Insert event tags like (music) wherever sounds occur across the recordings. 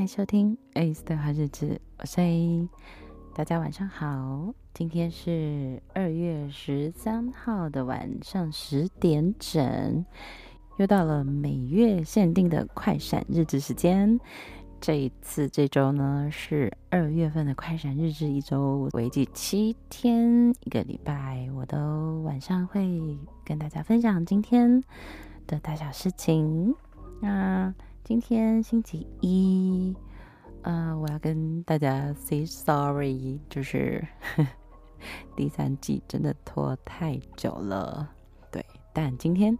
欢迎收听 ACE 对话日子，我是 A。大家晚上好，今天是二月十三号的晚上十点整，又到了每月限定的快闪日志时间。这一次这周呢是二月份的快闪日志，一周为期七天，一个礼拜，我都晚上会跟大家分享今天的大小事情。那今天星期一，呃，我要跟大家 say sorry，就是呵 (laughs) 第三季真的拖太久了，对，但今天，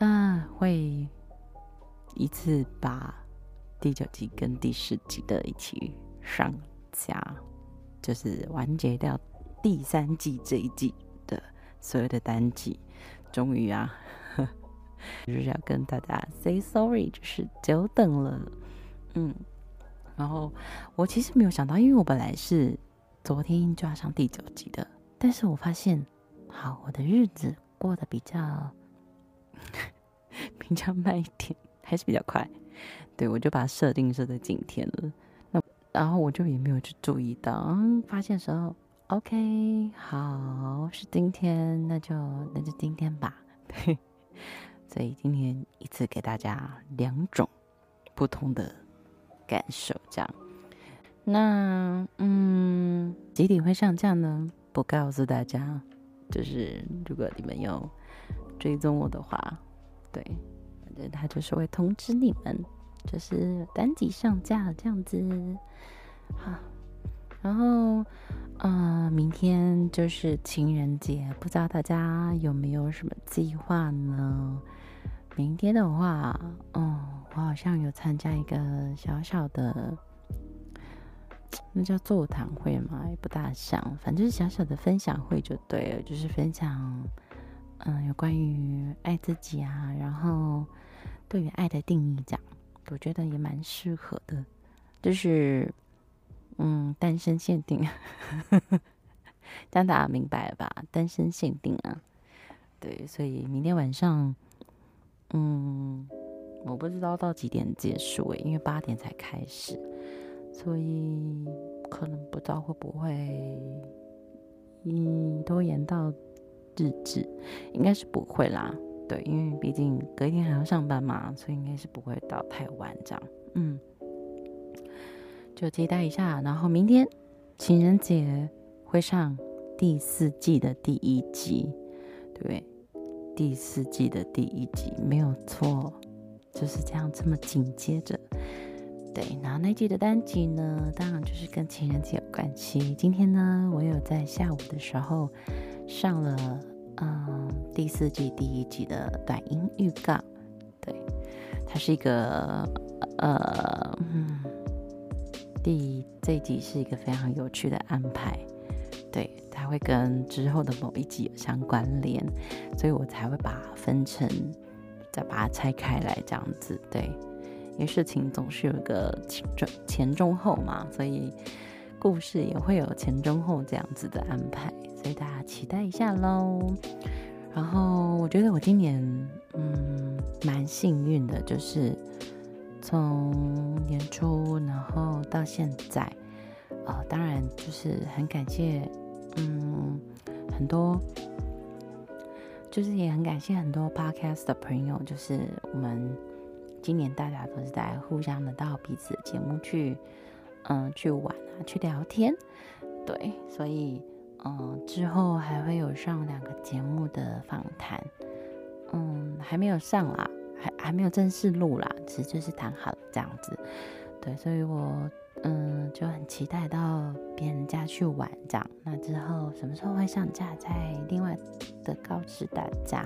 嗯、会一次把第九集跟第十集的一起上架，就是完结掉第三季这一季的所有的单集，终于啊。就是要跟大家 say sorry，就是久等了，嗯，然后我其实没有想到，因为我本来是昨天就要上第九集的，但是我发现，好，我的日子过得比较 (laughs) 比较慢一点，还是比较快，对，我就把它设定设在今天了，那然后我就也没有去注意到，嗯，发现时候，OK，好，是今天，那就那就今天吧，对。所以今天一次给大家两种不同的感受，这样。那嗯，几点会上架呢？不告诉大家。就是如果你们有追踪我的话，对，反正他就是会通知你们，就是单集上架这样子。好，然后呃，明天就是情人节，不知道大家有没有什么计划呢？明天的话，哦，我好像有参加一个小小的，那叫座谈会嘛，也不大像，反正是小小的分享会就对了，就是分享，嗯，有关于爱自己啊，然后对于爱的定义这样，我觉得也蛮适合的，就是，嗯，单身限定，这样大家明白了吧？单身限定啊，对，所以明天晚上。嗯，我不知道到几点结束诶，因为八点才开始，所以可能不知道会不会，嗯，拖延到日志，应该是不会啦。对，因为毕竟隔一天还要上班嘛，所以应该是不会到太晚这样。嗯，就期待一下。然后明天情人节会上第四季的第一集，对不对？第四季的第一集没有错，就是这样这么紧接着。对，然后那季的单集呢，当然就是跟情人节有关系。今天呢，我有在下午的时候上了嗯第四季第一集的短音预告。对，它是一个呃嗯，第这一集是一个非常有趣的安排。对。它会跟之后的某一集有相关联，所以我才会把它分成，再把它拆开来这样子。对，因为事情总是有一个前中前中后嘛，所以故事也会有前中后这样子的安排，所以大家期待一下喽。然后我觉得我今年嗯蛮幸运的，就是从年初然后到现在，呃，当然就是很感谢。嗯，很多，就是也很感谢很多 podcast 的朋友，就是我们今年大家都是在互相的到彼此的节目去，嗯，去玩啊，去聊天，对，所以嗯，之后还会有上两个节目的访谈，嗯，还没有上啦，还没有正式录啦，其实就是谈好这样子，对，所以我。嗯，就很期待到别人家去玩这样。那之后什么时候会上架，再另外的告知大家。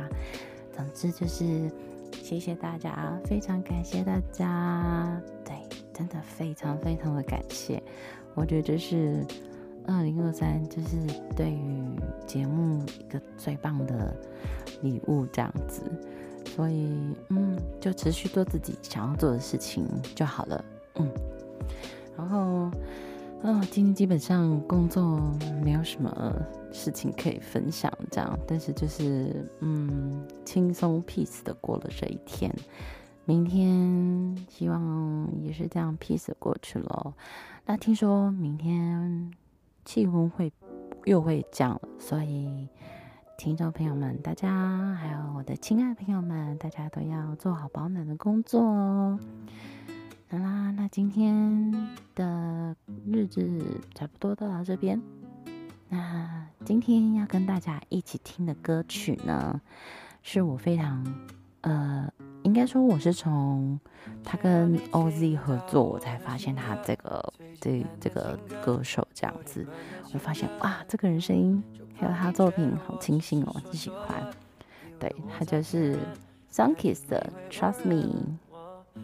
总之就是谢谢大家，非常感谢大家。对，真的非常非常的感谢。我觉得这是二零二三，就是对于节目一个最棒的礼物这样子。所以嗯，就持续做自己想要做的事情就好了。嗯。然后，啊、今天基本上工作没有什么事情可以分享，这样，但是就是，嗯，轻松 peace 的过了这一天。明天希望也是这样 peace 过去咯。那听说明天气温会又会降了，所以听众朋友们，大家还有我的亲爱朋友们，大家都要做好保暖的工作哦。好啦，那今天的日子差不多到了这边。那今天要跟大家一起听的歌曲呢，是我非常呃，应该说我是从他跟 OZ 合作，我才发现他这个这这个歌手这样子，我发现哇，这个人声音还有他作品好清新哦，很喜欢。对，他就是 Sunkist 的 Trust Me。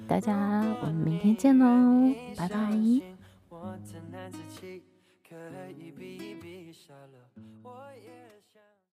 大家，我们明天见喽，拜拜。